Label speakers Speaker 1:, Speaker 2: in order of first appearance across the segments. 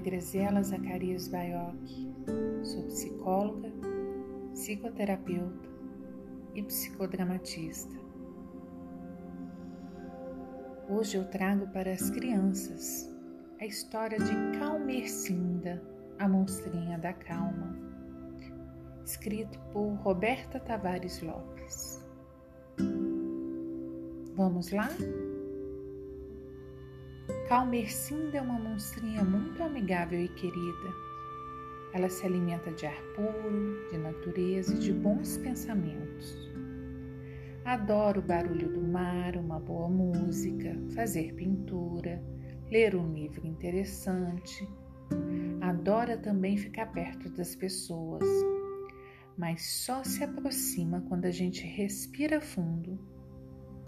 Speaker 1: Graziela Zacarias Baioc. Sou psicóloga, psicoterapeuta e psicodramatista. Hoje eu trago para as crianças a história de Calmercinda, a monstrinha da calma, escrito por Roberta Tavares Lopes. Vamos lá? Calmercinda é uma monstrinha muito amigável e querida. Ela se alimenta de ar puro, de natureza e de bons pensamentos. Adora o barulho do mar, uma boa música, fazer pintura, ler um livro interessante. Adora também ficar perto das pessoas, mas só se aproxima quando a gente respira fundo,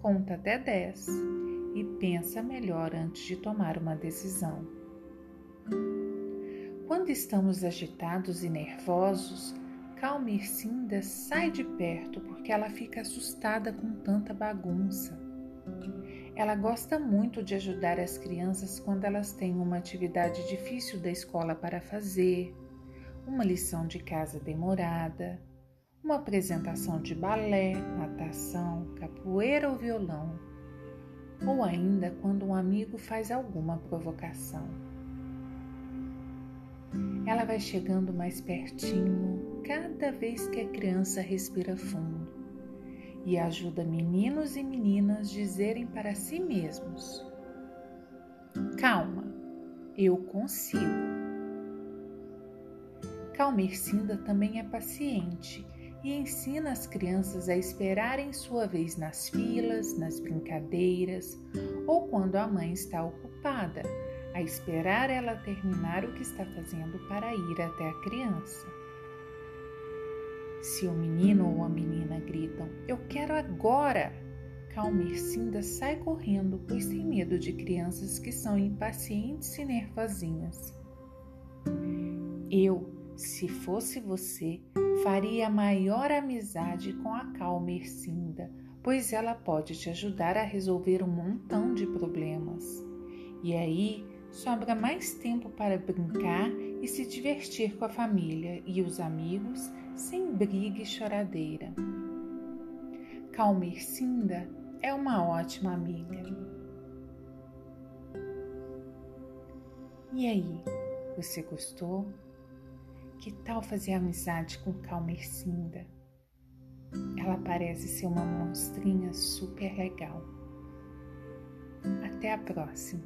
Speaker 1: conta até 10 e pensa melhor antes de tomar uma decisão. Quando estamos agitados e nervosos, Calmercinda sai de perto porque ela fica assustada com tanta bagunça. Ela gosta muito de ajudar as crianças quando elas têm uma atividade difícil da escola para fazer, uma lição de casa demorada, uma apresentação de balé, natação, capoeira ou violão ou ainda quando um amigo faz alguma provocação. Ela vai chegando mais pertinho cada vez que a criança respira fundo e ajuda meninos e meninas dizerem para si mesmos: Calma, eu consigo. Calmercinda também é paciente e ensina as crianças a esperarem sua vez nas filas, nas brincadeiras ou quando a mãe está ocupada, a esperar ela terminar o que está fazendo para ir até a criança. Se o menino ou a menina gritam: Eu quero agora! Calmercinda sai correndo, pois tem medo de crianças que são impacientes e nervosinhas. Eu, se fosse você, faria maior amizade com a Calmercinda, pois ela pode te ajudar a resolver um montão de problemas. E aí sobra mais tempo para brincar e se divertir com a família e os amigos sem briga e choradeira. Calmercinda é uma ótima amiga. E aí, você gostou? Que tal fazer amizade com Calmercinda? Ela parece ser uma monstrinha super legal. Até a próxima!